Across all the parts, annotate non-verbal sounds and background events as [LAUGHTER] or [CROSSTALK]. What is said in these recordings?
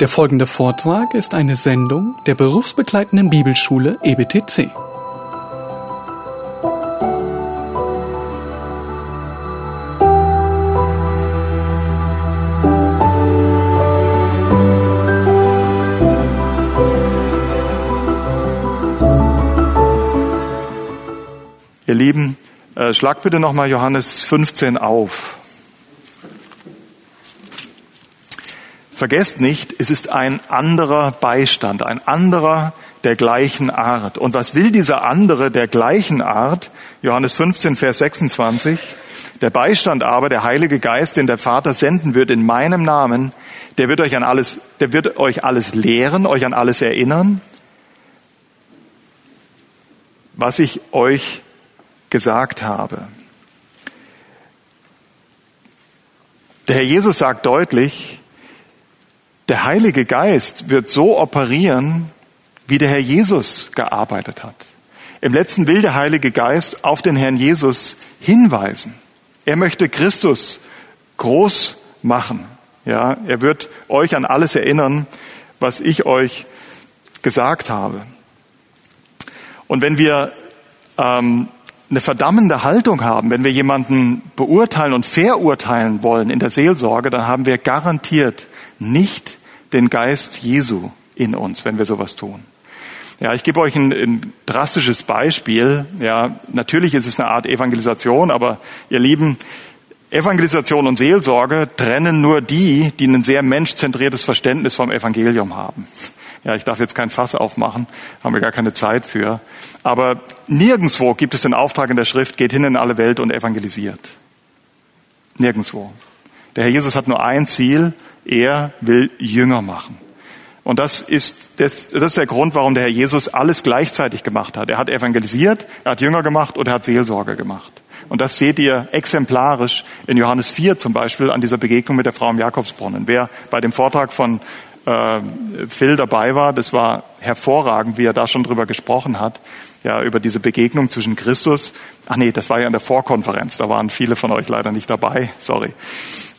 Der folgende Vortrag ist eine Sendung der berufsbegleitenden Bibelschule EBTC. Ihr Lieben, äh, schlag bitte nochmal Johannes 15 auf. Vergesst nicht, es ist ein anderer Beistand, ein anderer der gleichen Art. Und was will dieser andere der gleichen Art? Johannes 15, Vers 26. Der Beistand aber, der Heilige Geist, den der Vater senden wird in meinem Namen, der wird euch an alles, der wird euch alles lehren, euch an alles erinnern, was ich euch gesagt habe. Der Herr Jesus sagt deutlich, der Heilige Geist wird so operieren, wie der Herr Jesus gearbeitet hat. Im letzten will der Heilige Geist auf den Herrn Jesus hinweisen. Er möchte Christus groß machen. Ja, er wird euch an alles erinnern, was ich euch gesagt habe. Und wenn wir ähm, eine verdammende Haltung haben, wenn wir jemanden beurteilen und verurteilen wollen in der Seelsorge, dann haben wir garantiert nicht den Geist Jesu in uns, wenn wir sowas tun. Ja, ich gebe euch ein, ein drastisches Beispiel. Ja, natürlich ist es eine Art Evangelisation, aber ihr Lieben, Evangelisation und Seelsorge trennen nur die, die ein sehr menschzentriertes Verständnis vom Evangelium haben. Ja, ich darf jetzt kein Fass aufmachen, haben wir gar keine Zeit für. Aber nirgendswo gibt es den Auftrag in der Schrift, geht hin in alle Welt und evangelisiert. Nirgendswo. Der Herr Jesus hat nur ein Ziel, er will Jünger machen. Und das ist, das, das ist der Grund, warum der Herr Jesus alles gleichzeitig gemacht hat. Er hat evangelisiert, er hat Jünger gemacht und er hat Seelsorge gemacht. Und das seht ihr exemplarisch in Johannes 4 zum Beispiel an dieser Begegnung mit der Frau im Jakobsbrunnen. Wer bei dem Vortrag von äh, Phil dabei war. Das war hervorragend, wie er da schon drüber gesprochen hat. Ja, über diese Begegnung zwischen Christus. Ach nee, das war ja in der Vorkonferenz. Da waren viele von euch leider nicht dabei. Sorry.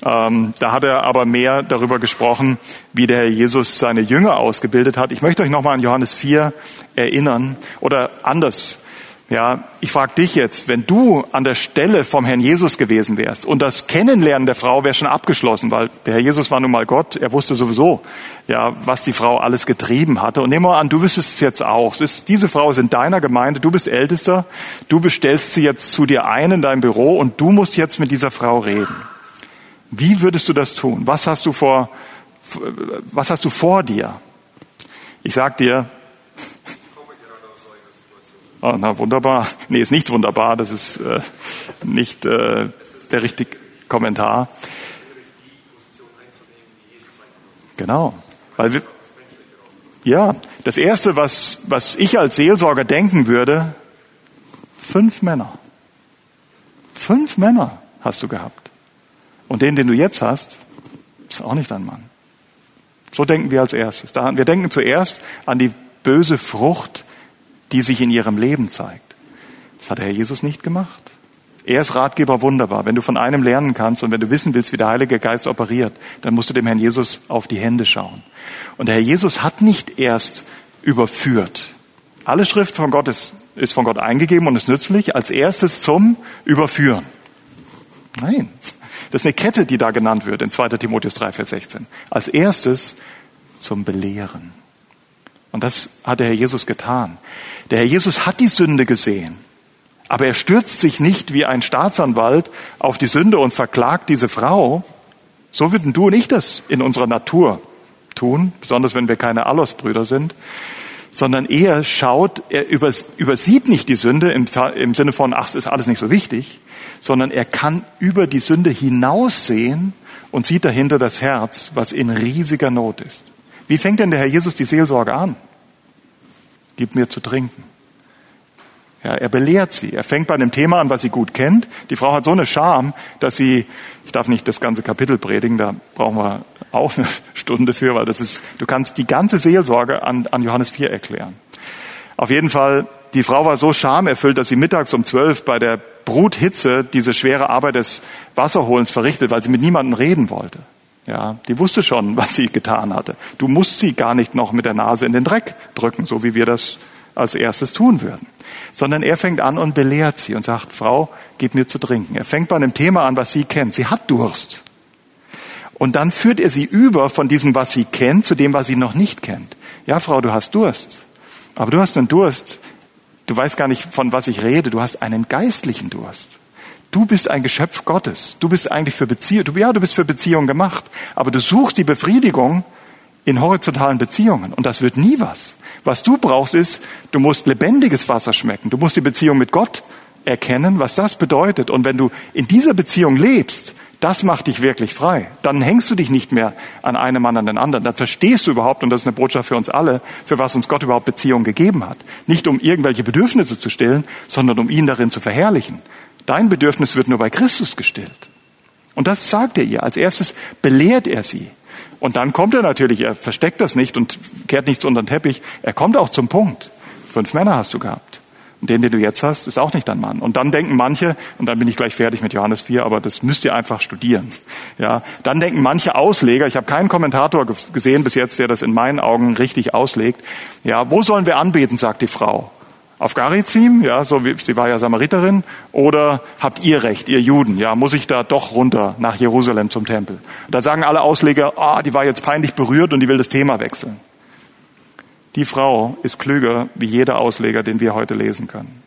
Ähm, da hat er aber mehr darüber gesprochen, wie der Herr Jesus seine Jünger ausgebildet hat. Ich möchte euch nochmal an Johannes 4 erinnern oder anders. Ja, ich frage dich jetzt, wenn du an der Stelle vom Herrn Jesus gewesen wärst und das Kennenlernen der Frau wäre schon abgeschlossen, weil der Herr Jesus war nun mal Gott, er wusste sowieso, ja, was die Frau alles getrieben hatte. Und nehmen wir an, du wüsstest es jetzt auch. Ist, diese Frau ist in deiner Gemeinde, du bist Ältester, du bestellst sie jetzt zu dir ein in dein Büro und du musst jetzt mit dieser Frau reden. Wie würdest du das tun? Was hast du vor, was hast du vor dir? Ich sag dir, Oh, [LAUGHS] na wunderbar. Nee, ist nicht wunderbar. Das ist äh, nicht äh, der richtige Kommentar. Genau. Weil wir, ja, das erste, was, was ich als Seelsorger denken würde, fünf Männer. Fünf Männer hast du gehabt. Und den, den du jetzt hast, ist auch nicht ein Mann. So denken wir als erstes. Wir denken zuerst an die böse Frucht, die sich in ihrem Leben zeigt. Das hat der Herr Jesus nicht gemacht. Er ist Ratgeber wunderbar. Wenn du von einem lernen kannst und wenn du wissen willst, wie der Heilige Geist operiert, dann musst du dem Herrn Jesus auf die Hände schauen. Und der Herr Jesus hat nicht erst überführt. Alle Schrift von Gott ist, ist von Gott eingegeben und ist nützlich als erstes zum Überführen. Nein. Das ist eine Kette, die da genannt wird in 2. Timotheus 3, Vers 16. Als erstes zum Belehren. Und das hat der Herr Jesus getan. Der Herr Jesus hat die Sünde gesehen. Aber er stürzt sich nicht wie ein Staatsanwalt auf die Sünde und verklagt diese Frau. So würden du und ich das in unserer Natur tun, besonders wenn wir keine Allos-Brüder sind. Sondern er schaut, er übersieht nicht die Sünde im, im Sinne von, ach, es ist alles nicht so wichtig, sondern er kann über die Sünde hinaussehen und sieht dahinter das Herz, was in riesiger Not ist. Wie fängt denn der Herr Jesus die Seelsorge an? Gib mir zu trinken. Ja, er belehrt sie. Er fängt bei einem Thema an, was sie gut kennt. Die Frau hat so eine Scham, dass sie, ich darf nicht das ganze Kapitel predigen, da brauchen wir auch eine Stunde für, weil das ist, du kannst die ganze Seelsorge an, an Johannes 4 erklären. Auf jeden Fall, die Frau war so schamerfüllt, dass sie mittags um zwölf bei der Bruthitze diese schwere Arbeit des Wasserholens verrichtet, weil sie mit niemandem reden wollte. Ja, die wusste schon, [LAUGHS] was sie getan hatte. Du musst sie gar nicht noch mit der Nase in den Dreck drücken, so wie wir das als erstes tun würden. Sondern er fängt an und belehrt sie und sagt, Frau, gib mir zu trinken. Er fängt bei einem Thema an, was sie kennt. Sie hat Durst. Und dann führt er sie über von diesem, was sie kennt, zu dem, was sie noch nicht kennt. Ja, Frau, du hast Durst. Aber du hast einen Durst. Du weißt gar nicht, von was ich rede. Du hast einen geistlichen Durst. Du bist ein Geschöpf Gottes. Du bist eigentlich für Beziehung. Du, ja, du bist für Beziehung gemacht. Aber du suchst die Befriedigung in horizontalen Beziehungen. Und das wird nie was. Was du brauchst ist, du musst lebendiges Wasser schmecken. Du musst die Beziehung mit Gott erkennen, was das bedeutet. Und wenn du in dieser Beziehung lebst, das macht dich wirklich frei. Dann hängst du dich nicht mehr an einem Mann an den anderen. Dann verstehst du überhaupt, und das ist eine Botschaft für uns alle, für was uns Gott überhaupt Beziehung gegeben hat. Nicht um irgendwelche Bedürfnisse zu stillen, sondern um ihn darin zu verherrlichen. Dein Bedürfnis wird nur bei Christus gestillt. Und das sagt er ihr. Als erstes belehrt er sie. Und dann kommt er natürlich, er versteckt das nicht und kehrt nichts unter den Teppich. Er kommt auch zum Punkt. Fünf Männer hast du gehabt. Und den, den du jetzt hast, ist auch nicht dein Mann. Und dann denken manche, und dann bin ich gleich fertig mit Johannes 4, aber das müsst ihr einfach studieren. [LAUGHS] Ja, dann denken manche Ausleger, ich habe keinen Kommentator gesehen bis jetzt, der das in meinen Augen richtig auslegt. Ja, wo sollen wir anbeten, sagt die Frau auf Garizim, ja, so wie, sie war ja Samariterin, oder habt ihr Recht, ihr Juden, ja, muss ich da doch runter nach Jerusalem zum Tempel? Da sagen alle Ausleger, ah, die war jetzt peinlich berührt und die will das Thema wechseln. Die Frau ist klüger wie jeder Ausleger, den wir heute lesen können.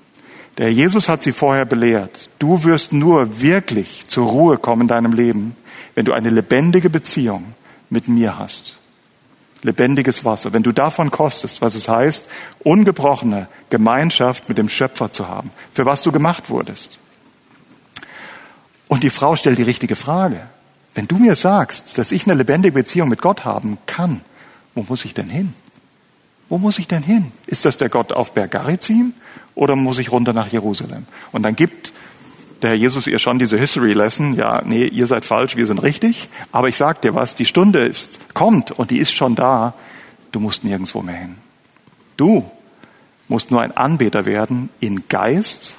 Der Jesus hat sie vorher belehrt. Du wirst nur wirklich zur Ruhe kommen in deinem Leben, wenn du eine lebendige Beziehung mit mir hast lebendiges Wasser, wenn du davon kostest, was es heißt, ungebrochene Gemeinschaft mit dem Schöpfer zu haben, für was du gemacht wurdest. Und die Frau stellt die richtige Frage. Wenn du mir sagst, dass ich eine lebendige Beziehung mit Gott haben kann, wo muss ich denn hin? Wo muss ich denn hin? Ist das der Gott auf Berg Garizim oder muss ich runter nach Jerusalem? Und dann gibt der Herr Jesus ihr schon diese History Lesson, ja, nee, ihr seid falsch, wir sind richtig, aber ich sag dir was, die Stunde ist, kommt und die ist schon da, du musst nirgendwo mehr hin. Du musst nur ein Anbeter werden in Geist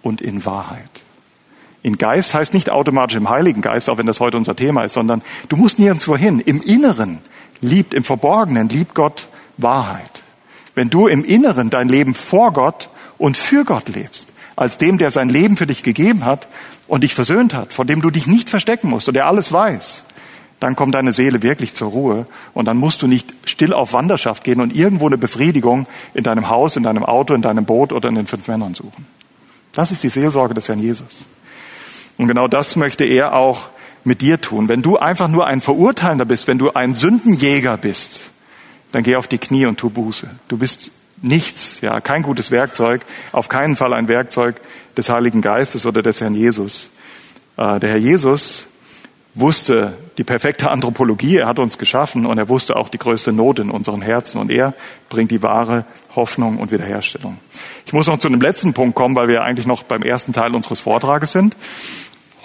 und in Wahrheit. In Geist heißt nicht automatisch im Heiligen Geist, auch wenn das heute unser Thema ist, sondern du musst nirgendwo hin. Im Inneren liebt, im Verborgenen liebt Gott Wahrheit. Wenn du im Inneren dein Leben vor Gott und für Gott lebst, als dem, der sein Leben für dich gegeben hat und dich versöhnt hat, von dem du dich nicht verstecken musst und der alles weiß, dann kommt deine Seele wirklich zur Ruhe und dann musst du nicht still auf Wanderschaft gehen und irgendwo eine Befriedigung in deinem Haus, in deinem Auto, in deinem Boot oder in den fünf Männern suchen. Das ist die Seelsorge des Herrn Jesus. Und genau das möchte er auch mit dir tun. Wenn du einfach nur ein Verurteilender bist, wenn du ein Sündenjäger bist, dann geh auf die Knie und tu Buße. Du bist nichts, ja, kein gutes Werkzeug, auf keinen Fall ein Werkzeug des Heiligen Geistes oder des Herrn Jesus. Äh, der Herr Jesus wusste die perfekte Anthropologie, er hat uns geschaffen und er wusste auch die größte Not in unseren Herzen und er bringt die wahre Hoffnung und Wiederherstellung. Ich muss noch zu dem letzten Punkt kommen, weil wir eigentlich noch beim ersten Teil unseres Vortrages sind.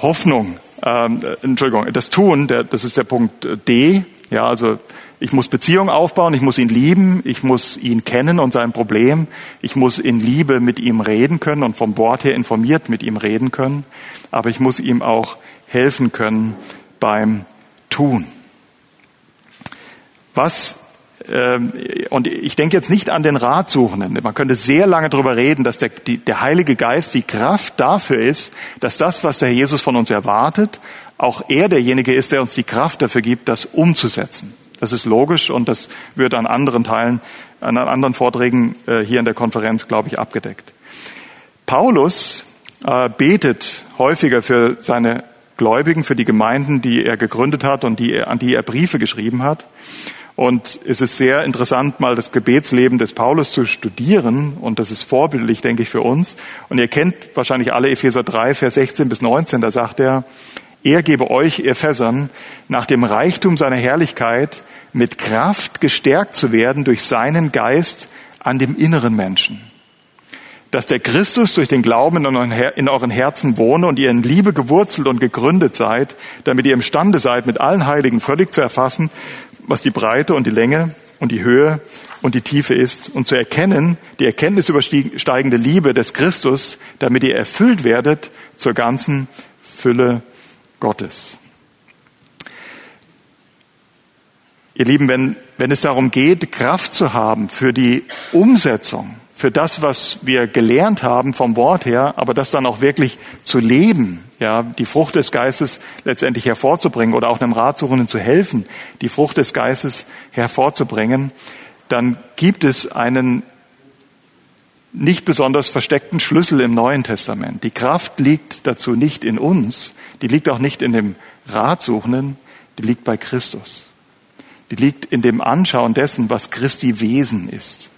Hoffnung, ähm, Entschuldigung, das Tun, der, das ist der Punkt D, ja, also ich muss Beziehung aufbauen, ich muss ihn lieben, ich muss ihn kennen und sein Problem, ich muss in Liebe mit ihm reden können und vom Wort her informiert mit ihm reden können, aber ich muss ihm auch helfen können beim Tun. Was ähm, und ich denke jetzt nicht an den Ratsuchenden. Man könnte sehr lange darüber reden, dass der, die, der Heilige Geist die Kraft dafür ist, dass das, was der Jesus von uns erwartet, auch er derjenige ist, der uns die Kraft dafür gibt, das umzusetzen. Das ist logisch und das wird an anderen Teilen, an anderen Vorträgen äh, hier in der Konferenz, glaube ich, abgedeckt. Paulus äh, betet häufiger für seine Gläubigen, für die Gemeinden, die er gegründet hat und die er, an die er Briefe geschrieben hat. Und es ist sehr interessant, mal das Gebetsleben des Paulus zu studieren. Und das ist vorbildlich, denke ich, für uns. Und ihr kennt wahrscheinlich alle Epheser 3, Vers 16 bis 19. Da sagt er, er gebe euch, ihr Fässern, nach dem Reichtum seiner Herrlichkeit mit Kraft gestärkt zu werden durch seinen Geist an dem inneren Menschen. Dass der Christus durch den Glauben in euren Herzen wohne und ihr in Liebe gewurzelt und gegründet seid, damit ihr imstande seid, mit allen Heiligen völlig zu erfassen, was die Breite und die Länge und die Höhe und die Tiefe ist und zu erkennen, die Erkenntnis übersteigende Liebe des Christus, damit ihr erfüllt werdet zur ganzen Fülle Gottes. Ihr Lieben, wenn, wenn es darum geht, Kraft zu haben für die Umsetzung, für das, was wir gelernt haben vom Wort her, aber das dann auch wirklich zu leben, ja, die Frucht des Geistes letztendlich hervorzubringen oder auch einem Ratsuchenden zu helfen, die Frucht des Geistes hervorzubringen, dann gibt es einen nicht besonders versteckten Schlüssel im Neuen Testament. Die Kraft liegt dazu nicht in uns, die liegt auch nicht in dem Ratsuchenden, die liegt bei Christus. Die liegt in dem Anschauen dessen, was Christi Wesen ist.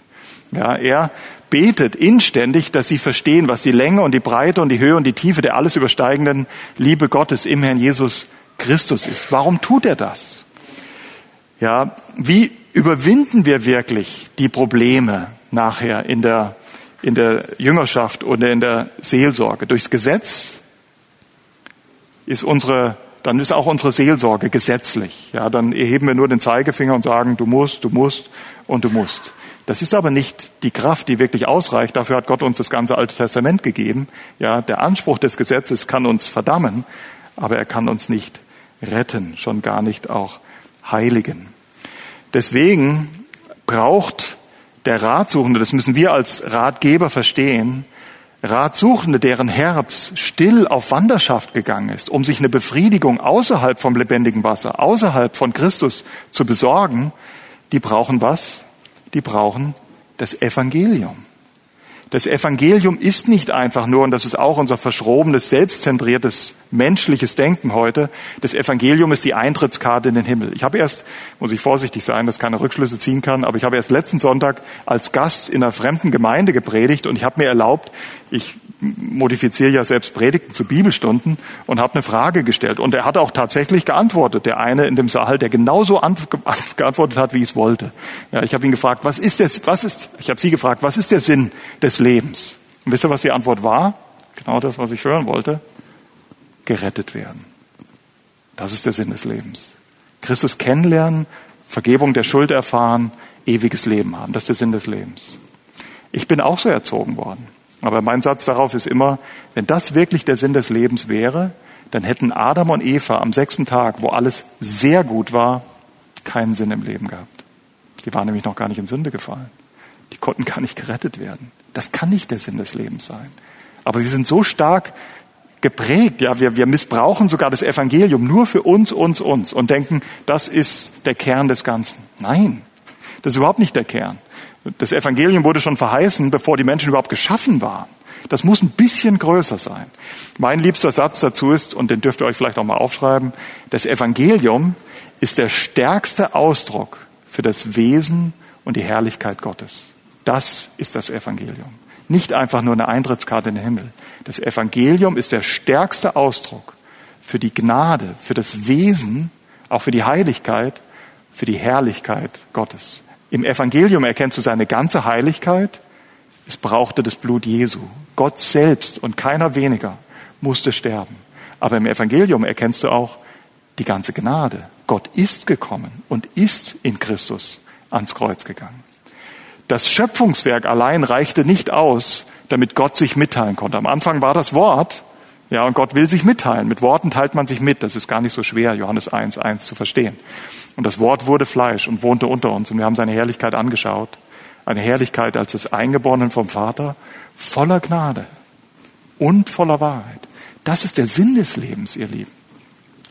Ja, er betet inständig, dass sie verstehen, was die Länge und die Breite und die Höhe und die Tiefe der alles übersteigenden Liebe Gottes im Herrn Jesus Christus ist. Warum tut er das? Ja, wie überwinden wir wirklich die Probleme nachher in der in der Jüngerschaft oder in der Seelsorge. Durchs Gesetz ist unsere, dann ist auch unsere Seelsorge gesetzlich. Ja, dann erheben wir nur den Zeigefinger und sagen, du musst, du musst und du musst. Das ist aber nicht die Kraft, die wirklich ausreicht. Dafür hat Gott uns das ganze Alte Testament gegeben. Ja, der Anspruch des Gesetzes kann uns verdammen, aber er kann uns nicht retten, schon gar nicht auch heiligen. Deswegen braucht der Ratsuchende, das müssen wir als Ratgeber verstehen, Ratsuchende, deren Herz still auf Wanderschaft gegangen ist, um sich eine Befriedigung außerhalb vom lebendigen Wasser, außerhalb von Christus zu besorgen, die brauchen was? Die brauchen das Evangelium. Das Evangelium ist nicht einfach nur, und das ist auch unser verschrobenes, selbstzentriertes, menschliches Denken heute, das Evangelium ist die Eintrittskarte in den Himmel. Ich habe erst, muss ich vorsichtig sein, dass keine Rückschlüsse ziehen kann, aber ich habe erst letzten Sonntag als Gast in einer fremden Gemeinde gepredigt und ich habe mir erlaubt, ich modifiziere ja selbst Predigten zu Bibelstunden und habe eine Frage gestellt. Und er hat auch tatsächlich geantwortet. Der eine in dem Saal, der genauso [LAUGHS] geantwortet hat, wie ich es wollte. Ja, ich habe ihn gefragt, was ist das, was ist, ich habe sie gefragt, was ist der Sinn des Lebens? Und wisst ihr, was die Antwort war? Genau das, was ich hören wollte. Gerettet werden. Das ist der Sinn des Lebens. Christus kennenlernen, Vergebung der Schuld erfahren, ewiges Leben haben. Das ist der Sinn des Lebens. Ich bin auch so erzogen worden. Aber mein Satz darauf ist immer, wenn das wirklich der Sinn des Lebens wäre, dann hätten Adam und Eva am sechsten Tag, wo alles sehr gut war, keinen Sinn im Leben gehabt. Die waren nämlich noch gar nicht in Sünde gefallen. Die konnten gar nicht gerettet werden. Das kann nicht der Sinn des Lebens sein. Aber wir sind so stark geprägt, ja, wir, wir missbrauchen sogar das Evangelium nur für uns, uns, uns und denken, das ist der Kern des Ganzen. Nein, das ist überhaupt nicht der Kern. Das Evangelium wurde schon verheißen, bevor die Menschen überhaupt geschaffen waren. Das muss ein bisschen größer sein. Mein liebster Satz dazu ist, und den dürft ihr euch vielleicht auch mal aufschreiben, das Evangelium ist der stärkste Ausdruck für das Wesen und die Herrlichkeit Gottes. Das ist das Evangelium. Nicht einfach nur eine Eintrittskarte in den Himmel. Das Evangelium ist der stärkste Ausdruck für die Gnade, für das Wesen, auch für die Heiligkeit, für die Herrlichkeit Gottes. Im Evangelium erkennst du seine ganze Heiligkeit. Es brauchte das Blut Jesu. Gott selbst und keiner weniger musste sterben. Aber im Evangelium erkennst du auch die ganze Gnade. Gott ist gekommen und ist in Christus ans Kreuz gegangen. Das Schöpfungswerk allein reichte nicht aus, damit Gott sich mitteilen konnte. Am Anfang war das Wort, ja, und Gott will sich mitteilen. Mit Worten teilt man sich mit. Das ist gar nicht so schwer, Johannes 1, 1 zu verstehen. Und das Wort wurde Fleisch und wohnte unter uns und wir haben seine Herrlichkeit angeschaut. Eine Herrlichkeit als des Eingeborenen vom Vater, voller Gnade und voller Wahrheit. Das ist der Sinn des Lebens, ihr Lieben.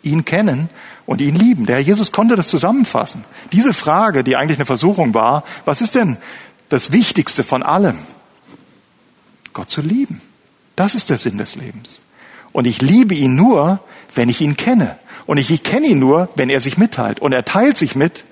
Ihn kennen und ihn lieben. Der Herr Jesus konnte das zusammenfassen. Diese Frage, die eigentlich eine Versuchung war, was ist denn das Wichtigste von allem? Gott zu lieben. Das ist der Sinn des Lebens. Und ich liebe ihn nur, wenn ich ihn kenne. Und ich kenne ihn nur, wenn er sich mitteilt. Und er teilt sich mit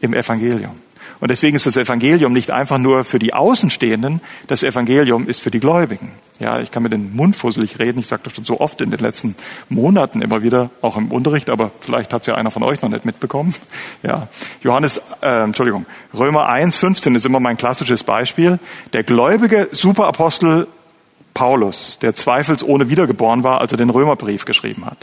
im Evangelium. Und deswegen ist das Evangelium nicht einfach nur für die Außenstehenden, das Evangelium ist für die Gläubigen. Ja, ich kann mit den Mund fusselig reden, ich sage das schon so oft in den letzten Monaten immer wieder, auch im Unterricht, aber vielleicht hat es ja einer von euch noch nicht mitbekommen. Ja, Johannes, äh, Entschuldigung, Römer 1, 15 ist immer mein klassisches Beispiel. Der gläubige Superapostel Paulus, der zweifelsohne wiedergeboren war, als er den Römerbrief geschrieben hat,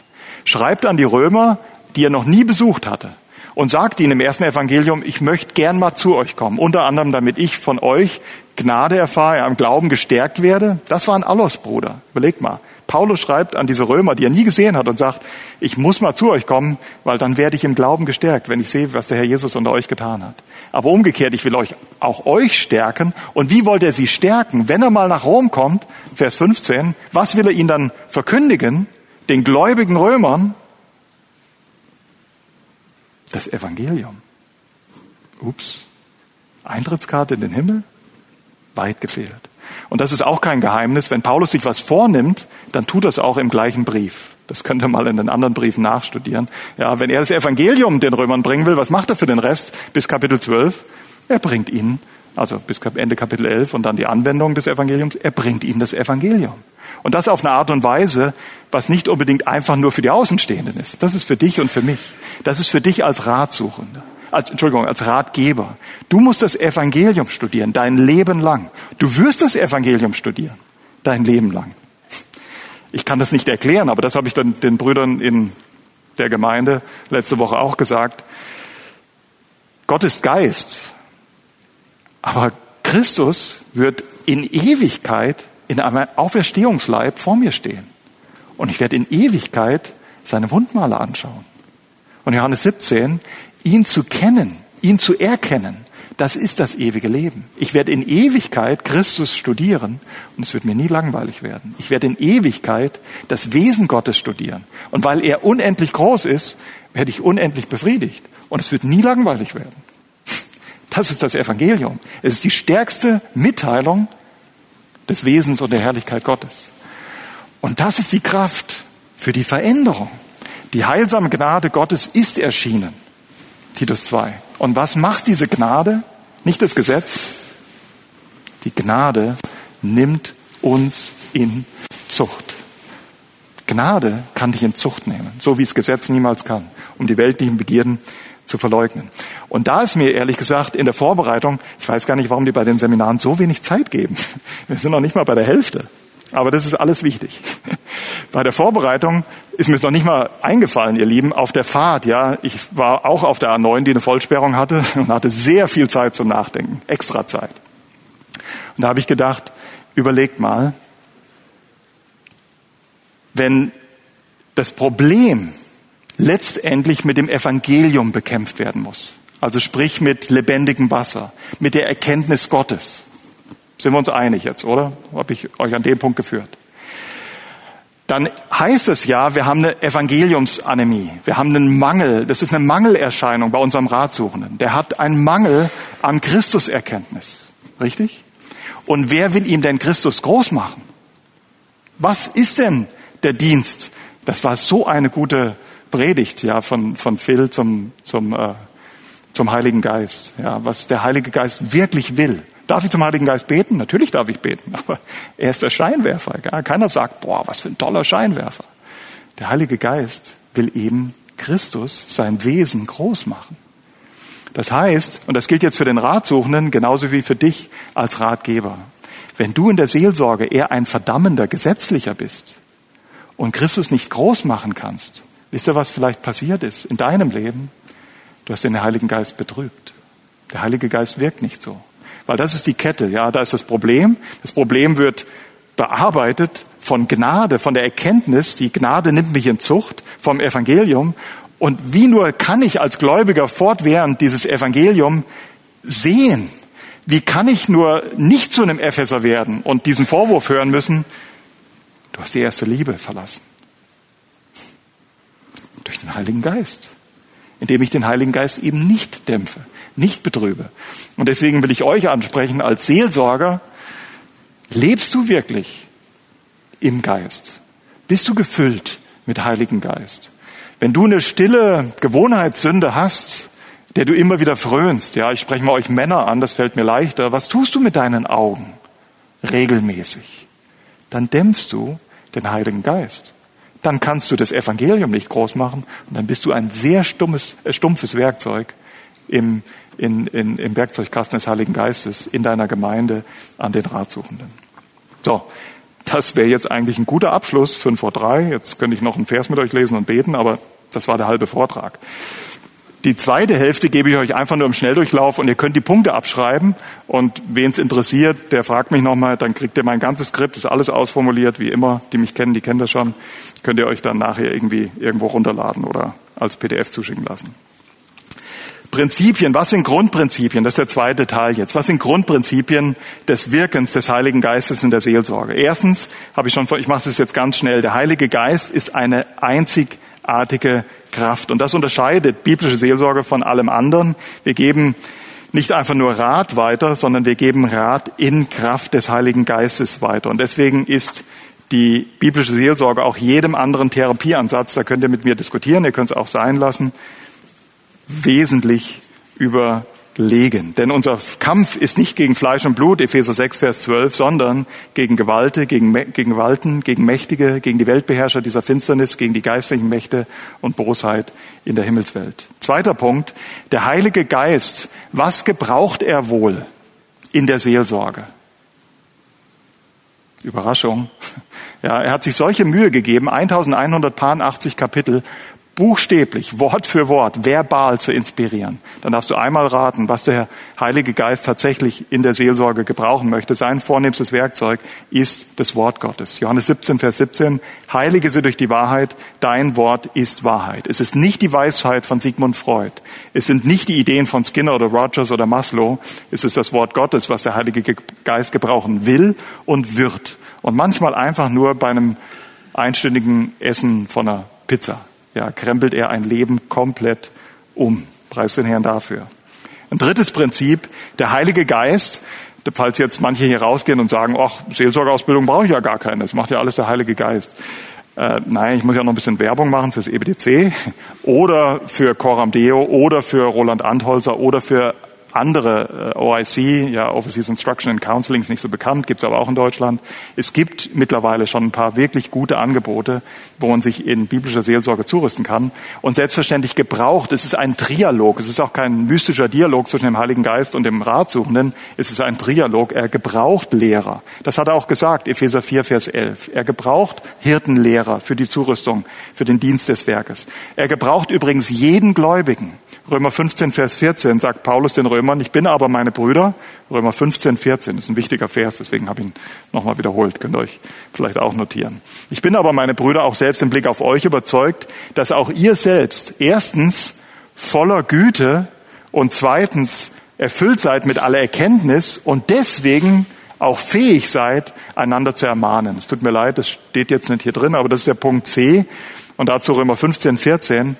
schreibt an die Römer, die er noch nie besucht hatte. und sagt ihnen im ersten Evangelium, ich möchte gern mal zu euch kommen, unter anderem damit ich von euch Gnade erfahre, am Glauben gestärkt werde. Das war ein Allos-Bruder. Überlegt mal. Paulus schreibt an diese Römer, die er nie gesehen hat und sagt, ich muss mal zu euch kommen, weil dann werde ich im Glauben gestärkt, wenn ich sehe, was der Herr Jesus unter euch getan hat. Aber umgekehrt, ich will euch auch euch stärken. Und wie wollt er sie stärken? Wenn er mal nach Rom kommt, Vers 15, was will er ihnen dann verkündigen? Den gläubigen Römern das Evangelium. Ups. Eintrittskarte in den Himmel? Weit gefehlt. Und das ist auch kein Geheimnis. Wenn Paulus sich was vornimmt, dann tut das auch im gleichen Brief. Das könnt ihr mal in den anderen Briefen nachstudieren. Ja, wenn er das Evangelium den Römern bringen will, was macht er für den Rest bis Kapitel 12? Er bringt ihnen, also bis Ende Kapitel 11 und dann die Anwendung des Evangeliums, er bringt ihnen das Evangelium. Und das auf eine Art und Weise, was nicht unbedingt einfach nur für die Außenstehenden ist. Das ist für dich und für mich. Das ist für dich als Ratsuchender als, Entschuldigung, als Ratgeber. Du musst das Evangelium studieren, dein Leben lang. Du wirst das Evangelium studieren, dein Leben lang. Ich kann das nicht erklären, aber das habe ich dann den Brüdern in der Gemeinde letzte Woche auch gesagt. Gott ist Geist, aber Christus wird in Ewigkeit in einem Auferstehungsleib vor mir stehen. Und ich werde in Ewigkeit seine Wundmale anschauen. Und Johannes 17, ihn zu kennen, ihn zu erkennen, das ist das ewige Leben. Ich werde in Ewigkeit Christus studieren und es wird mir nie langweilig werden. Ich werde in Ewigkeit das Wesen Gottes studieren. Und weil er unendlich groß ist, werde ich unendlich befriedigt. Und es wird nie langweilig werden. Das ist das Evangelium. Es ist die stärkste Mitteilung des Wesens und der Herrlichkeit Gottes. Und das ist die Kraft für die Veränderung. Die heilsame Gnade Gottes ist erschienen. Titus 2. Und was macht diese Gnade? Nicht das Gesetz. Die Gnade nimmt uns in Zucht. Gnade kann dich in Zucht nehmen, so wie es Gesetz niemals kann, um die weltlichen Begierden zu verleugnen. Und da ist mir ehrlich gesagt in der Vorbereitung, ich weiß gar nicht, warum die bei den Seminaren so wenig Zeit geben. [LAUGHS] Wir sind noch nicht mal bei der Hälfte. Aber das ist alles wichtig. [LAUGHS] Bei der Vorbereitung ist mir es noch nicht mal eingefallen, ihr Lieben, auf der Fahrt, ja, ich war auch auf der A9, die eine Vollsperrung hatte [LAUGHS] und hatte sehr viel Zeit zum Nachdenken, extra Zeit. Und da habe ich gedacht, überlegt mal, wenn das Problem letztendlich mit dem Evangelium bekämpft werden muss, also sprich mit lebendigem Wasser, mit der Erkenntnis Gottes, sind wir uns einig jetzt, oder? Habe ich euch an dem Punkt geführt? Dann heißt es ja, wir haben eine Evangeliumsanämie. Wir haben einen Mangel. Das ist eine Mangelerscheinung bei unserem Ratsuchenden. Der hat einen Mangel an Christuserkenntnis. Richtig? Und wer will ihm denn Christus groß machen? Was ist denn der Dienst? Das war so eine gute Predigt, ja, von, von Phil zum, zum, äh, zum Heiligen Geist. Ja, was der Heilige Geist wirklich will. Darf ich zum Heiligen Geist beten? Natürlich darf ich beten, [LAUGHS] aber er ist der Scheinwerfer. Keiner sagt, boah, was für ein toller Scheinwerfer. Der Heilige Geist will eben Christus, sein Wesen groß machen. Das heißt, und das gilt jetzt für den Ratsuchenden genauso wie für dich als Ratgeber, wenn du in der Seelsorge eher ein verdammender Gesetzlicher bist und Christus nicht groß machen kannst, wisst ihr, was vielleicht passiert ist in deinem Leben? Du hast den Heiligen Geist betrübt. Der Heilige Geist wirkt nicht so. Weil das ist die Kette, ja, da ist das Problem. Das Problem wird bearbeitet von Gnade, von der Erkenntnis, die Gnade nimmt mich in Zucht, vom Evangelium. Und wie nur kann ich als Gläubiger fortwährend dieses Evangelium sehen? Wie kann ich nur nicht zu einem Epheser werden und diesen Vorwurf hören müssen, du hast die erste Liebe verlassen? Durch den Heiligen Geist. Indem ich den Heiligen Geist eben nicht dämpfe nicht betrübe. Und deswegen will ich euch ansprechen als Seelsorger, lebst du wirklich im Geist? Bist du gefüllt mit Heiligen Geist? Wenn du eine stille Gewohnheitssünde hast, der du immer wieder frönst, ja, ich spreche mal euch Männer an, das fällt mir leichter, was tust du mit deinen Augen regelmäßig? Dann dämpfst du den Heiligen Geist. Dann kannst du das Evangelium nicht groß machen und dann bist du ein sehr stummes, äh, stumpfes Werkzeug im, in, in, im Werkzeugkasten des Heiligen Geistes in deiner Gemeinde an den Ratsuchenden. So, das wäre jetzt eigentlich ein guter Abschluss, fünf vor drei. Jetzt könnte ich noch einen Vers mit euch lesen und beten, aber das war der halbe Vortrag. Die zweite Hälfte gebe ich euch einfach nur im Schnelldurchlauf und ihr könnt die Punkte abschreiben. Und wen es interessiert, der fragt mich nochmal, dann kriegt ihr mein ganzes Skript, ist alles ausformuliert, wie immer. Die mich kennen, die kennen das schon. Könnt ihr euch dann nachher irgendwie irgendwo runterladen oder als PDF zuschicken lassen. Prinzipien, was sind Grundprinzipien? Das ist der zweite Teil jetzt. Was sind Grundprinzipien des Wirkens des Heiligen Geistes in der Seelsorge? Erstens, habe ich schon vor, ich mache das jetzt ganz schnell. Der Heilige Geist ist eine einzigartige Kraft. Und das unterscheidet biblische Seelsorge von allem anderen. Wir geben nicht einfach nur Rat weiter, sondern wir geben Rat in Kraft des Heiligen Geistes weiter. Und deswegen ist die biblische Seelsorge auch jedem anderen Therapieansatz, da könnt ihr mit mir diskutieren, ihr könnt es auch sein lassen, wesentlich über legen. Denn unser Kampf ist nicht gegen Fleisch und Blut, Epheser 6, Vers 12, sondern gegen Gewalte, gegen, gegen Gewalten, gegen Mächtige, gegen die Weltbeherrscher dieser Finsternis, gegen die geistlichen Mächte und Bosheit in der Himmelswelt. Zweiter Punkt, der Heilige Geist, was gebraucht er wohl in der Seelsorge? Überraschung. [LAUGHS] Ja, er hat sich solche Mühe gegeben, 1180 Kapitel, buchstäblich, Wort für Wort, verbal zu inspirieren, dann darfst du einmal raten, was der Heilige Geist tatsächlich in der Seelsorge gebrauchen möchte. Sein vornehmstes Werkzeug ist das Wort Gottes. Johannes 17, Vers 17, heilige sie durch die Wahrheit, dein Wort ist Wahrheit. Es ist nicht die Weisheit von Sigmund Freud. Es sind nicht die Ideen von Skinner oder Rogers oder Maslow. Es ist das Wort Gottes, was der Heilige Geist gebrauchen will und wird. Und manchmal einfach nur bei einem einstündigen Essen von einer Pizza ja, krempelt er ein Leben komplett um. Preis den Herrn dafür. Ein drittes Prinzip, der Heilige Geist, falls jetzt manche hier rausgehen und sagen, ach, Seelsorgeausbildung brauche ich ja gar keine, das macht ja alles der Heilige Geist. Äh, nein, ich muss ja noch ein bisschen Werbung machen fürs EBDC [LAUGHS] oder für Coram Deo oder für Roland Antholzer oder für andere äh, OIC, ja, Overseas Instruction and Counseling ist nicht so bekannt, gibt's aber auch in Deutschland. Es gibt mittlerweile schon ein paar wirklich gute Angebote, wo man sich in biblischer Seelsorge zurüsten kann. Und selbstverständlich gebraucht, es ist ein Trialog, es ist auch kein mystischer Dialog zwischen dem Heiligen Geist und dem Ratsuchenden, es ist ein Trialog. Er gebraucht Lehrer. Das hat er auch gesagt, Epheser 4, Vers 11. Er gebraucht Hirtenlehrer für die Zurüstung, für den Dienst des Werkes. Er gebraucht übrigens jeden Gläubigen. Römer 15, Vers 14 sagt Paulus den Römern, ich bin aber meine Brüder. Römer 15, 14 ist ein wichtiger Vers, deswegen habe ich ihn nochmal wiederholt. Könnt ihr euch vielleicht auch notieren. Ich bin aber meine Brüder auch selbst im Blick auf euch überzeugt, dass auch ihr selbst erstens voller Güte und zweitens erfüllt seid mit aller Erkenntnis und deswegen auch fähig seid, einander zu ermahnen. Es tut mir leid, das steht jetzt nicht hier drin, aber das ist der Punkt C. Und dazu Römer 15, 14.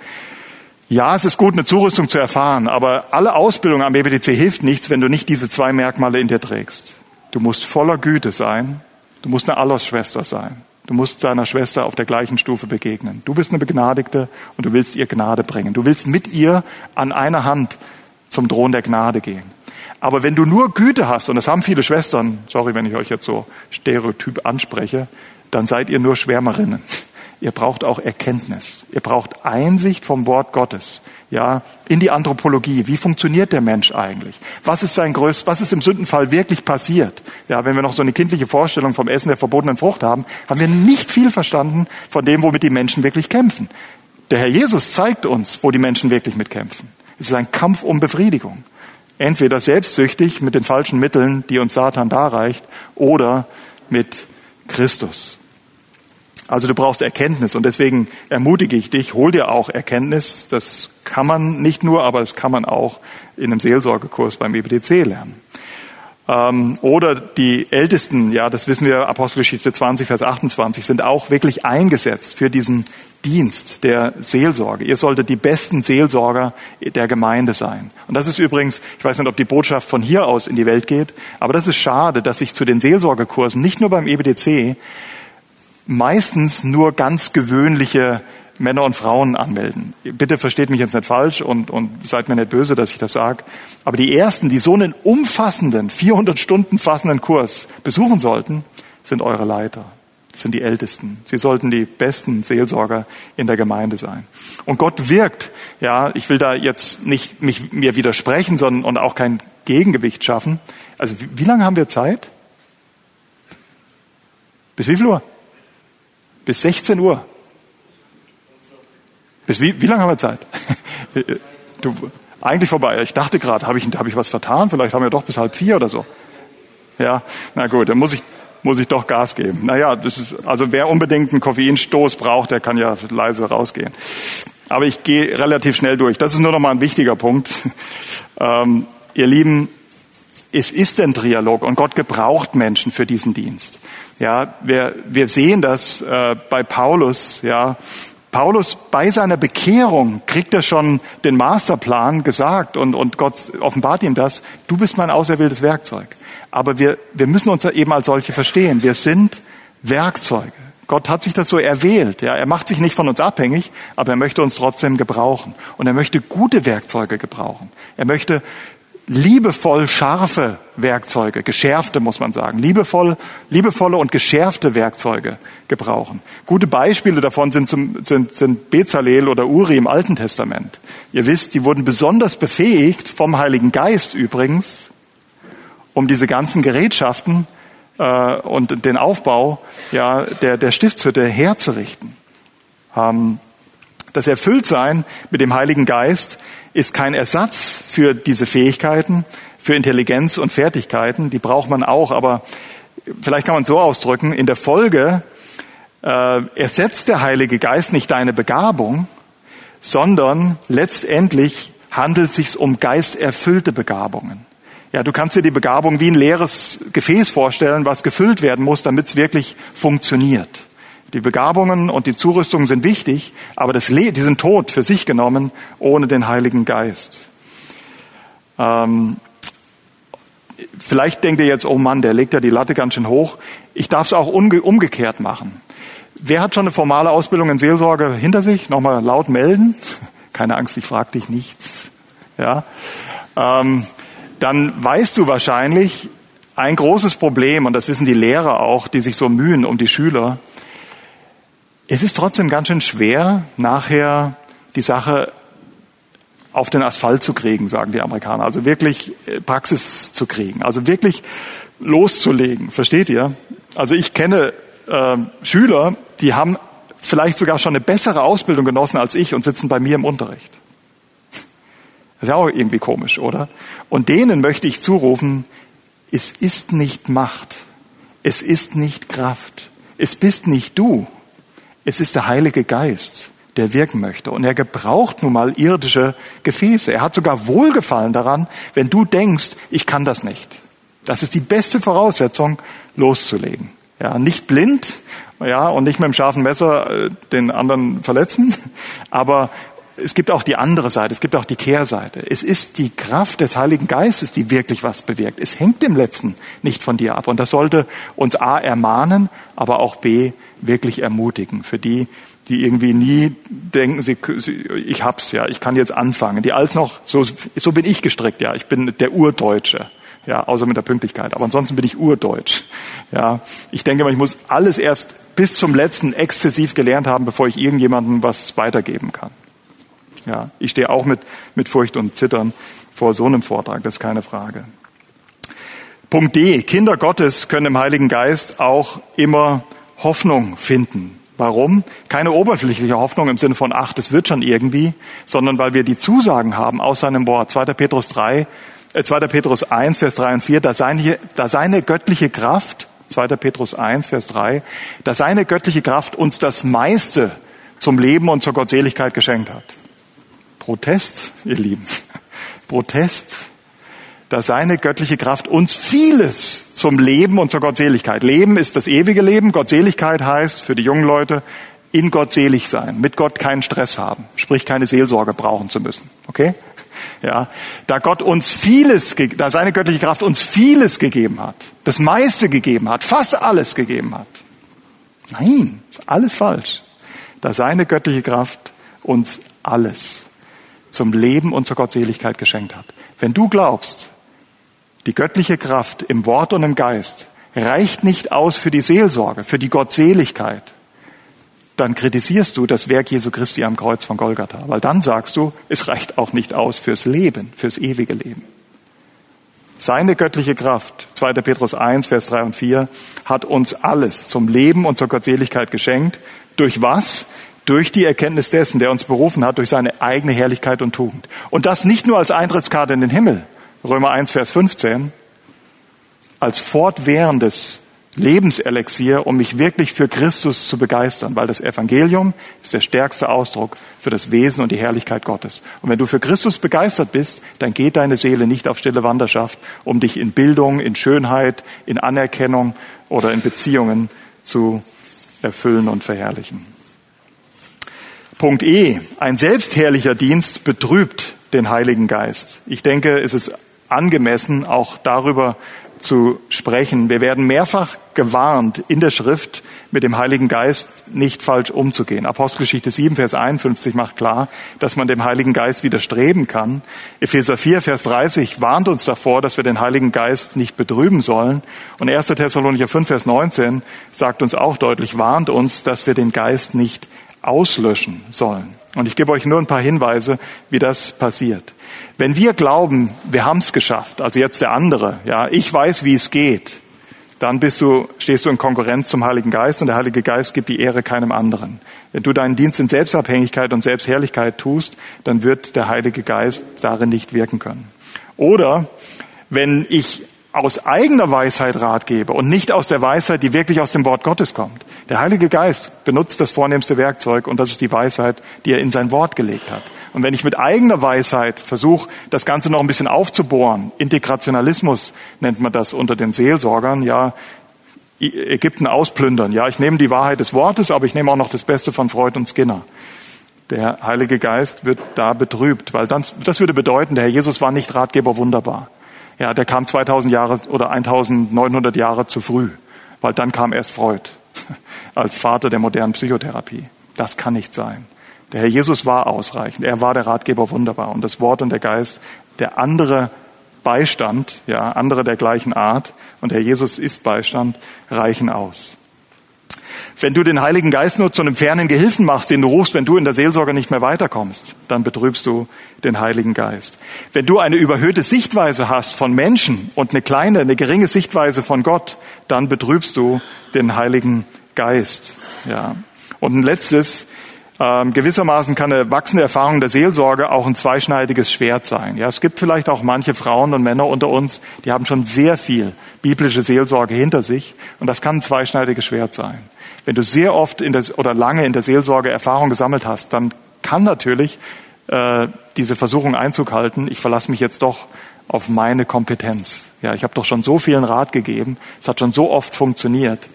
Ja, es ist gut, eine Zurüstung zu erfahren, aber alle Ausbildung am BBDC hilft nichts, wenn du nicht diese zwei Merkmale in dir trägst. Du musst voller Güte sein, du musst eine Allos-Schwester sein. Du musst deiner Schwester auf der gleichen Stufe begegnen. Du bist eine Begnadigte und du willst ihr Gnade bringen. Du willst mit ihr an einer Hand zum Thron der Gnade gehen. Aber wenn du nur Güte hast, und das haben viele Schwestern, sorry, wenn ich euch jetzt so stereotyp anspreche, dann seid ihr nur Schwärmerinnen. Ihr braucht auch Erkenntnis. Ihr braucht Einsicht vom Wort Gottes. Ja, in die Anthropologie. Wie funktioniert der Mensch eigentlich? Was ist sein größt, was ist im Sündenfall wirklich passiert? Ja, wenn wir noch so eine kindliche Vorstellung vom Essen der verbotenen Frucht haben, haben wir nicht viel verstanden von dem, womit die Menschen wirklich kämpfen. Der Herr Jesus zeigt uns, wo die Menschen wirklich mitkämpfen. Es ist ein Kampf um Befriedigung. Entweder selbstsüchtig mit den falschen Mitteln, die uns Satan darreicht, oder mit Christus. Also du brauchst Erkenntnis und deswegen ermutige ich dich, hol dir auch Erkenntnis. Das kann man nicht nur, aber das kann man auch in einem Seelsorgekurs beim EBDC lernen. Ähm, oder die Ältesten, ja, das wissen wir, Apostelgeschichte 20, Vers 28, sind auch wirklich eingesetzt für diesen Dienst der Seelsorge. Ihr solltet die besten Seelsorger der Gemeinde sein. Und das ist übrigens, ich weiß nicht, ob die Botschaft von hier aus in die Welt geht, aber das ist schade, dass sich zu den Seelsorgekursen nicht nur beim EBDC meistens nur ganz gewöhnliche Männer und Frauen anmelden. Bitte versteht mich jetzt nicht falsch und, und seid mir nicht böse, dass ich das sage. Aber die ersten, die so einen umfassenden, 400 Stunden fassenden Kurs besuchen sollten, sind eure Leiter. Das sind die Ältesten. Sie sollten die besten Seelsorger in der Gemeinde sein. Und Gott wirkt. Ja, ich will da jetzt nicht mich mir widersprechen, sondern und auch kein Gegengewicht schaffen. Also wie, wie lange haben wir Zeit? Bis wie viel Uhr? Bis 16 Uhr. Bis wie, wie lange haben wir Zeit? [LAUGHS] Du, eigentlich vorbei. Ich dachte gerade, habe ich, hab ich was vertan? Vielleicht haben wir doch bis halb vier oder so. Ja, na gut, dann muss ich, muss ich doch Gas geben. Naja, das ist, also wer unbedingt einen Koffeinstoß braucht, der kann ja leise rausgehen. Aber ich gehe relativ schnell durch. Das ist nur noch mal ein wichtiger Punkt. [LAUGHS] Ähm, ihr Lieben, es ist ein Trialog und Gott gebraucht Menschen für diesen Dienst. Ja, wir, wir sehen das äh, bei Paulus. Ja, Paulus bei seiner Bekehrung kriegt er schon den Masterplan gesagt und, und Gott offenbart ihm das. Du bist mein auserwähltes Werkzeug. Aber wir, wir müssen uns eben als solche verstehen. Wir sind Werkzeuge. Gott hat sich das so erwählt. Ja, er macht sich nicht von uns abhängig, aber er möchte uns trotzdem gebrauchen. Und er möchte gute Werkzeuge gebrauchen. Er möchte liebevoll scharfe Werkzeuge, geschärfte muss man sagen, liebevoll, liebevolle und geschärfte Werkzeuge gebrauchen. Gute Beispiele davon sind, zum, sind, sind Bezalel oder Uri im Alten Testament. Ihr wisst, die wurden besonders befähigt vom Heiligen Geist übrigens, um diese ganzen Gerätschaften äh, und den Aufbau ja, der, der Stiftshütte herzurichten. Ähm, das Erfülltsein mit dem Heiligen Geist ist kein Ersatz für diese Fähigkeiten, für Intelligenz und Fertigkeiten. Die braucht man auch, aber vielleicht kann man es so ausdrücken, in der Folge äh, ersetzt der Heilige Geist nicht deine Begabung, sondern letztendlich handelt es sich um geisterfüllte Begabungen. Ja, du kannst dir die Begabung wie ein leeres Gefäß vorstellen, was gefüllt werden muss, damit es wirklich funktioniert. Die Begabungen und die Zurüstungen sind wichtig, aber das Le die sind tot für sich genommen ohne den Heiligen Geist. Ähm, vielleicht denkt ihr jetzt, oh Mann, der legt ja die Latte ganz schön hoch. Ich darf es auch umgekehrt machen. Wer hat schon eine formale Ausbildung in Seelsorge hinter sich? Nochmal laut melden. [LAUGHS] Keine Angst, ich frage dich nichts. Ja, ähm, dann weißt du wahrscheinlich ein großes Problem und das wissen die Lehrer auch, die sich so mühen um die Schüler es ist trotzdem ganz schön schwer, nachher die Sache auf den Asphalt zu kriegen, sagen die Amerikaner. Also wirklich äh, Praxis zu kriegen, also wirklich loszulegen. Versteht ihr? Also ich kenne äh, Schüler, die haben vielleicht sogar schon eine bessere Ausbildung genossen als ich und sitzen bei mir im Unterricht. Das ist ja auch irgendwie komisch, oder? Und denen möchte ich zurufen, es ist nicht Macht, es ist nicht Kraft, es bist nicht du, es ist der Heilige Geist, der wirken möchte. Und er gebraucht nun mal irdische Gefäße. Er hat sogar Wohlgefallen daran, wenn du denkst, ich kann das nicht. Das ist die beste Voraussetzung, loszulegen. Ja, nicht blind, ja, und nicht mit dem scharfen Messer äh, den anderen verletzen, [LAUGHS] aber es gibt auch die andere Seite, es gibt auch die Kehrseite. Es ist die Kraft des Heiligen Geistes, die wirklich was bewirkt. Es hängt im Letzten nicht von dir ab. Und das sollte uns A ermahnen, aber auch B wirklich ermutigen. Für die, die irgendwie nie denken, sie, ich hab's ja, ich kann jetzt anfangen. Die als noch, so, so bin ich gestrickt, ja, ich bin der Urdeutsche. Ja, außer mit der Pünktlichkeit. Aber ansonsten bin ich urdeutsch. Ja, ich denke mal, ich muss alles erst bis zum letzten exzessiv gelernt haben, bevor ich irgendjemandem was weitergeben kann. Ja, ich stehe auch mit, mit Furcht und Zittern vor so einem Vortrag, das ist keine Frage. Punkt D. Kinder Gottes können im Heiligen Geist auch immer Hoffnung finden. Warum? Keine oberflächliche Hoffnung im Sinne von, ach, das wird schon irgendwie, sondern weil wir die Zusagen haben aus seinem Wort. 2. Petrus 3, äh, 2. Petrus 1, Vers 3 und 4, da seine, da seine göttliche Kraft, 2. Petrus 1, Vers 3, da seine göttliche Kraft uns das meiste zum Leben und zur Gottseligkeit geschenkt hat. Protest, ihr Lieben. Protest, da seine göttliche Kraft uns vieles zum Leben und zur Gottseligkeit. Leben ist das ewige Leben. Gottseligkeit heißt für die jungen Leute, in Gott selig sein, mit Gott keinen Stress haben, sprich keine Seelsorge brauchen zu müssen. Okay? Ja, da Gott uns vieles, da seine göttliche Kraft uns vieles gegeben hat, das meiste gegeben hat, fast alles gegeben hat. Nein, ist alles falsch. Da seine göttliche Kraft uns alles zum Leben und zur Gottseligkeit geschenkt hat. Wenn du glaubst, die göttliche Kraft im Wort und im Geist reicht nicht aus für die Seelsorge, für die Gottseligkeit, dann kritisierst du das Werk Jesu Christi am Kreuz von Golgatha, weil dann sagst du, es reicht auch nicht aus fürs Leben, fürs ewige Leben. Seine göttliche Kraft, 2. Petrus 1, Vers 3 und 4, hat uns alles zum Leben und zur Gottseligkeit geschenkt. Durch was? Durch die Erkenntnis dessen, der uns berufen hat, durch seine eigene Herrlichkeit und Tugend. Und das nicht nur als Eintrittskarte in den Himmel, Römer 1, Vers 15, als fortwährendes Lebenselixier, um mich wirklich für Christus zu begeistern, weil das Evangelium ist der stärkste Ausdruck für das Wesen und die Herrlichkeit Gottes. Und wenn du für Christus begeistert bist, dann geht deine Seele nicht auf stille Wanderschaft, um dich in Bildung, in Schönheit, in Anerkennung oder in Beziehungen zu erfüllen und verherrlichen. Punkt E. Ein selbstherrlicher Dienst betrübt den Heiligen Geist. Ich denke, es ist angemessen, auch darüber zu sprechen. Wir werden mehrfach gewarnt in der Schrift, mit dem Heiligen Geist nicht falsch umzugehen. Apostelgeschichte 7, Vers 51 macht klar, dass man dem Heiligen Geist widerstreben kann. Epheser 4, Vers 30 warnt uns davor, dass wir den Heiligen Geist nicht betrüben sollen. Und 1. Thessalonicher 5, Vers 19 sagt uns auch deutlich, warnt uns, dass wir den Geist nicht auslöschen sollen. Und ich gebe euch nur ein paar Hinweise, wie das passiert. Wenn wir glauben, wir haben es geschafft, also jetzt der andere, ja, ich weiß, wie es geht, dann bist du, stehst du in Konkurrenz zum Heiligen Geist und der Heilige Geist gibt die Ehre keinem anderen. Wenn du deinen Dienst in Selbstabhängigkeit und Selbstherrlichkeit tust, dann wird der Heilige Geist darin nicht wirken können. Oder wenn ich aus eigener Weisheit Rat gebe und nicht aus der Weisheit, die wirklich aus dem Wort Gottes kommt. Der Heilige Geist benutzt das vornehmste Werkzeug und das ist die Weisheit, die er in sein Wort gelegt hat. Und wenn ich mit eigener Weisheit versuche, das Ganze noch ein bisschen aufzubohren, Integrationalismus nennt man das unter den Seelsorgern, ja, Ägypten ausplündern. Ja, ich nehme die Wahrheit des Wortes, aber ich nehme auch noch das Beste von Freud und Skinner. Der Heilige Geist wird da betrübt, weil dann, das würde bedeuten, der Herr Jesus war nicht Ratgeber wunderbar. Ja, der kam 2000 Jahre oder 1900 Jahre zu früh, weil dann kam erst Freud [LAUGHS] als Vater der modernen Psychotherapie. Das kann nicht sein. Der Herr Jesus war ausreichend. Er war der Ratgeber wunderbar. Und das Wort und der Geist, der andere Beistand, ja, andere der gleichen Art, und Herr Jesus ist Beistand, reichen aus. Wenn du den Heiligen Geist nur zu einem fernen Gehilfen machst, den du rufst, wenn du in der Seelsorge nicht mehr weiterkommst, dann betrübst du den Heiligen Geist. Wenn du eine überhöhte Sichtweise hast von Menschen und eine kleine, eine geringe Sichtweise von Gott, dann betrübst du den Heiligen Geist. Ja. Und ein letztes, ähm, gewissermaßen kann eine wachsende Erfahrung der Seelsorge auch ein zweischneidiges Schwert sein. Ja, es gibt vielleicht auch manche Frauen und Männer unter uns, die haben schon sehr viel biblische Seelsorge hinter sich und das kann ein zweischneidiges Schwert sein. Wenn du sehr oft in der, oder lange in der Seelsorge Erfahrung gesammelt hast, dann kann natürlich äh, diese Versuchung Einzug halten, ich verlasse mich jetzt doch auf meine Kompetenz. Ja, ich habe doch schon so vielen Rat gegeben, es hat schon so oft funktioniert.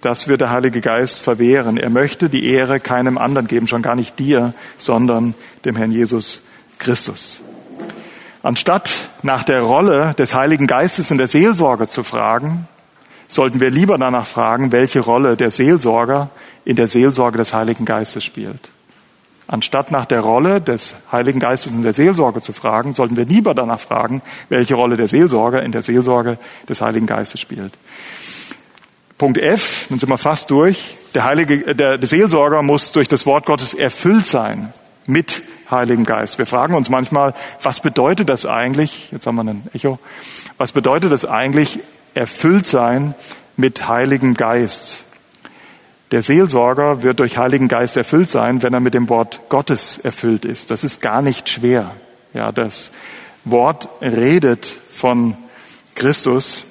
Das wird der Heilige Geist verwehren. Er möchte die Ehre keinem anderen geben, schon gar nicht dir, sondern dem Herrn Jesus Christus. Anstatt nach der Rolle des Heiligen Geistes in der Seelsorge zu fragen, sollten wir lieber danach fragen, welche Rolle der Seelsorger in der Seelsorge des Heiligen Geistes spielt. Anstatt nach der Rolle des Heiligen Geistes in der Seelsorge zu fragen, sollten wir lieber danach fragen, welche Rolle der Seelsorger in der Seelsorge des Heiligen Geistes spielt. Punkt F, dann sind wir fast durch. Der, Heilige, der, der Seelsorger muss durch das Wort Gottes erfüllt sein mit Heiligem Geist. Wir fragen uns manchmal, was bedeutet das eigentlich? Jetzt haben wir ein Echo. Was bedeutet das eigentlich, erfüllt sein mit Heiligem Geist. Der Seelsorger wird durch Heiligen Geist erfüllt sein, wenn er mit dem Wort Gottes erfüllt ist. Das ist gar nicht schwer. Ja, das Wort redet von Christus.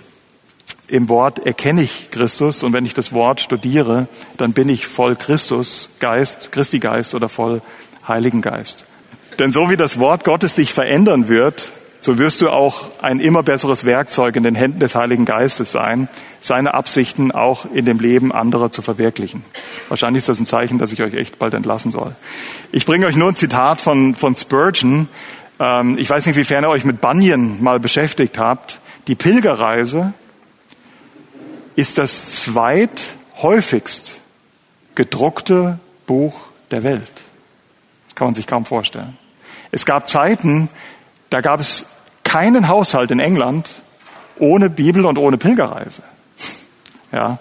Im Wort erkenne ich Christus und wenn ich das Wort studiere, dann bin ich voll Christus, Geist, Christi Geist oder voll Heiligen Geist. Denn so wie das Wort Gottes sich verändern wird, so wirst du auch ein immer besseres Werkzeug in den Händen des Heiligen Geistes sein, seine Absichten auch in dem Leben anderer zu verwirklichen. Wahrscheinlich ist das ein Zeichen, dass ich euch echt bald entlassen soll. Ich bringe euch nur ein Zitat von, von Spurgeon. Ähm, ich weiß nicht, wiefern ihr euch mit Bunyan mal beschäftigt habt. Die Pilgerreise ist das zweithäufigst gedruckte Buch der Welt. Kann man sich kaum vorstellen. Es gab Zeiten, da gab es keinen Haushalt in England ohne Bibel und ohne Pilgerreise. [LAUGHS] Ja.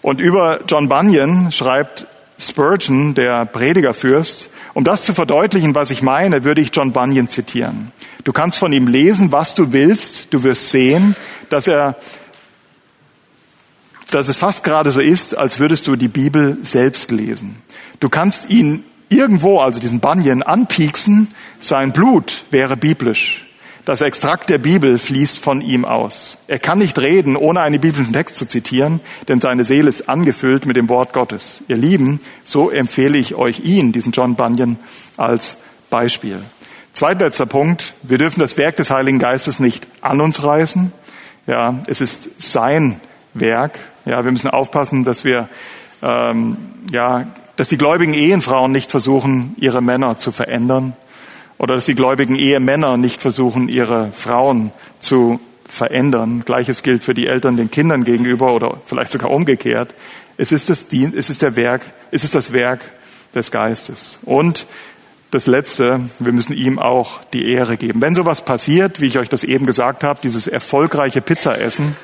Und über John Bunyan schreibt Spurgeon, der Predigerfürst, um das zu verdeutlichen, was ich meine, würde ich John Bunyan zitieren. Du kannst von ihm lesen, was du willst. Du wirst sehen, dass er, dass es fast gerade so ist, als würdest du die Bibel selbst lesen. Du kannst ihn irgendwo, also diesen Banyan, anpieksen, sein Blut wäre biblisch. Das Extrakt der Bibel fließt von ihm aus. Er kann nicht reden, ohne einen biblischen Text zu zitieren, denn seine Seele ist angefüllt mit dem Wort Gottes. Ihr Lieben, so empfehle ich euch ihn, diesen John Bunyan, als Beispiel. Zweitletzter Punkt. Wir dürfen das Werk des Heiligen Geistes nicht an uns reißen. Ja, es ist sein Werk. Ja, wir müssen aufpassen, dass wir, ähm, ja, dass die gläubigen Ehenfrauen nicht versuchen, ihre Männer zu verändern oder dass die gläubigen Ehemänner nicht versuchen, ihre Frauen zu verändern. Gleiches gilt für die Eltern den Kindern gegenüber oder vielleicht sogar umgekehrt. Es ist das, es ist der Werk, es ist das Werk des Geistes. Und das Letzte, wir müssen ihm auch die Ehre geben. Wenn sowas passiert, wie ich euch das eben gesagt habe, dieses erfolgreiche Pizzaessen,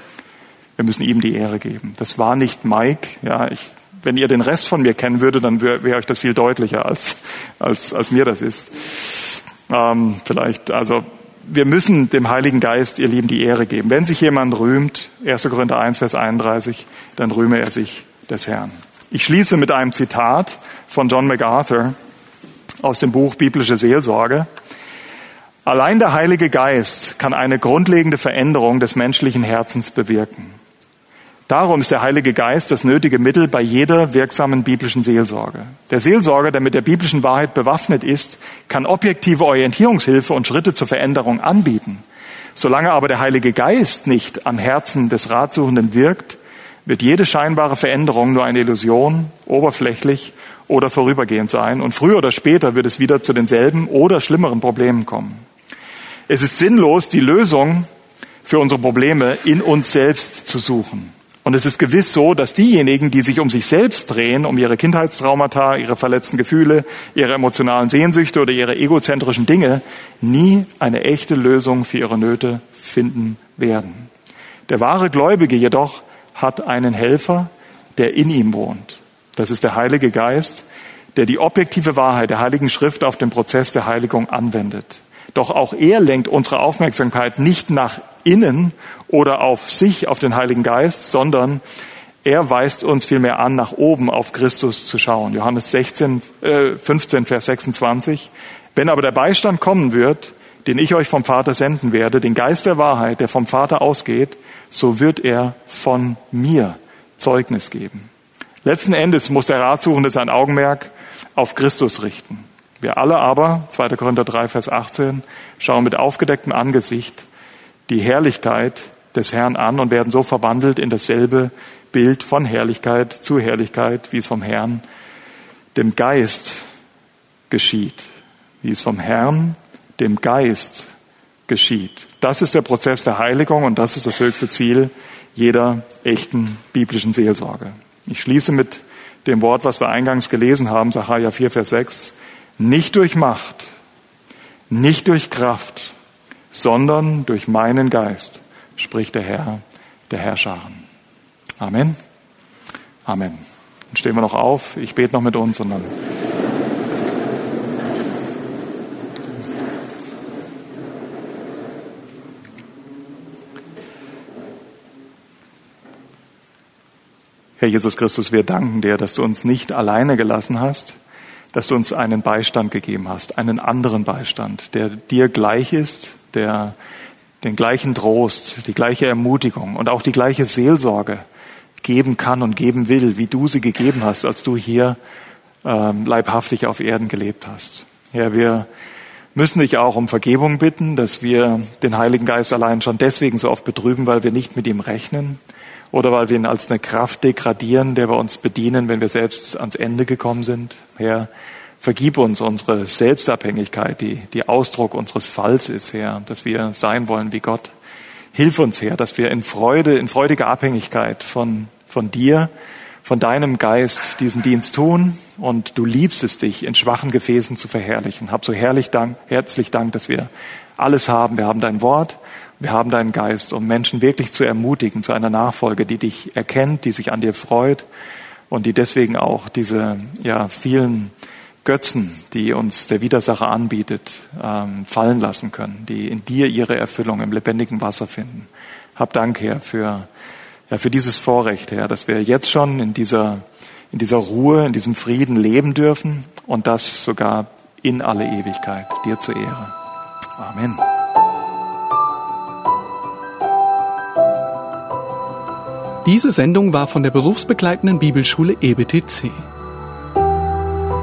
wir müssen ihm die Ehre geben. Das war nicht Mike. Ja, ich, wenn ihr den Rest von mir kennen würdet, dann wäre wär euch das viel deutlicher als, als, als mir das ist. Ähm, vielleicht, also wir müssen dem Heiligen Geist, ihr Lieben, die Ehre geben. Wenn sich jemand rühmt, 1. Korinther 1, Vers 31, dann rühme er sich des Herrn. Ich schließe mit einem Zitat von John MacArthur aus dem Buch Biblische Seelsorge. Allein der Heilige Geist kann eine grundlegende Veränderung des menschlichen Herzens bewirken. Darum ist der Heilige Geist das nötige Mittel bei jeder wirksamen biblischen Seelsorge. Der Seelsorger, der mit der biblischen Wahrheit bewaffnet ist, kann objektive Orientierungshilfe und Schritte zur Veränderung anbieten. Solange aber der Heilige Geist nicht am Herzen des Ratsuchenden wirkt, wird jede scheinbare Veränderung nur eine Illusion, oberflächlich oder vorübergehend sein. Und früher oder später wird es wieder zu denselben oder schlimmeren Problemen kommen. Es ist sinnlos, die Lösung für unsere Probleme in uns selbst zu suchen. Und es ist gewiss so, dass diejenigen, die sich um sich selbst drehen, um ihre Kindheitstraumata, ihre verletzten Gefühle, ihre emotionalen Sehnsüchte oder ihre egozentrischen Dinge, nie eine echte Lösung für ihre Nöte finden werden. Der wahre Gläubige jedoch hat einen Helfer, der in ihm wohnt. Das ist der Heilige Geist, der die objektive Wahrheit der Heiligen Schrift auf den Prozess der Heiligung anwendet. Doch auch er lenkt unsere Aufmerksamkeit nicht nach innen oder auf sich, auf den Heiligen Geist, sondern er weist uns vielmehr an, nach oben auf Christus zu schauen. Johannes 16, äh, 15, Vers 26. Wenn aber der Beistand kommen wird, den ich euch vom Vater senden werde, den Geist der Wahrheit, der vom Vater ausgeht, so wird er von mir Zeugnis geben. Letzten Endes muss der Ratsuchende sein Augenmerk auf Christus richten. Wir alle aber, 2. Korinther 3, Vers 18, schauen mit aufgedecktem Angesicht die Herrlichkeit des Herrn an und werden so verwandelt in dasselbe Bild von Herrlichkeit zu Herrlichkeit, wie es vom Herrn, dem Geist geschieht. Wie es vom Herrn, dem Geist geschieht. Das ist der Prozess der Heiligung und das ist das höchste Ziel jeder echten biblischen Seelsorge. Ich schließe mit dem Wort, was wir eingangs gelesen haben, Sacharja 4, Vers 6 nicht durch Macht, nicht durch Kraft, sondern durch meinen Geist, spricht der Herr, der Herrscharen. Amen. Amen. Dann stehen wir noch auf. Ich bete noch mit uns und dann. Herr Jesus Christus, wir danken dir, dass du uns nicht alleine gelassen hast, dass du uns einen Beistand gegeben hast, einen anderen Beistand, der dir gleich ist, der den gleichen Trost, die gleiche Ermutigung und auch die gleiche Seelsorge geben kann und geben will, wie du sie gegeben hast, als du hier ähm, leibhaftig auf Erden gelebt hast. Ja, wir müssen dich auch um Vergebung bitten, dass wir den Heiligen Geist allein schon deswegen so oft betrüben, weil wir nicht mit ihm rechnen oder weil wir ihn als eine Kraft degradieren, der wir uns bedienen, wenn wir selbst ans Ende gekommen sind. Herr, vergib uns unsere Selbstabhängigkeit, die, die Ausdruck unseres Falls ist, Herr, dass wir sein wollen wie Gott. Hilf uns, Herr, dass wir in Freude, in freudiger Abhängigkeit von, von dir, von deinem Geist diesen Dienst tun und du liebst es dich, in schwachen Gefäßen zu verherrlichen. Hab so herrlich Dank, herzlich Dank, dass wir alles haben. Wir haben dein Wort, wir haben deinen Geist, um Menschen wirklich zu ermutigen zu einer Nachfolge, die dich erkennt, die sich an dir freut und die deswegen auch diese ja, vielen Götzen, die uns der Widersacher anbietet, ähm, fallen lassen können, die in dir ihre Erfüllung im lebendigen Wasser finden. Hab Dank, Herr, für, ja, für dieses Vorrecht, Herr, dass wir jetzt schon in dieser, in dieser Ruhe, in diesem Frieden leben dürfen und das sogar in alle Ewigkeit, dir zur Ehre. Amen. Diese Sendung war von der berufsbegleitenden Bibelschule EBTC.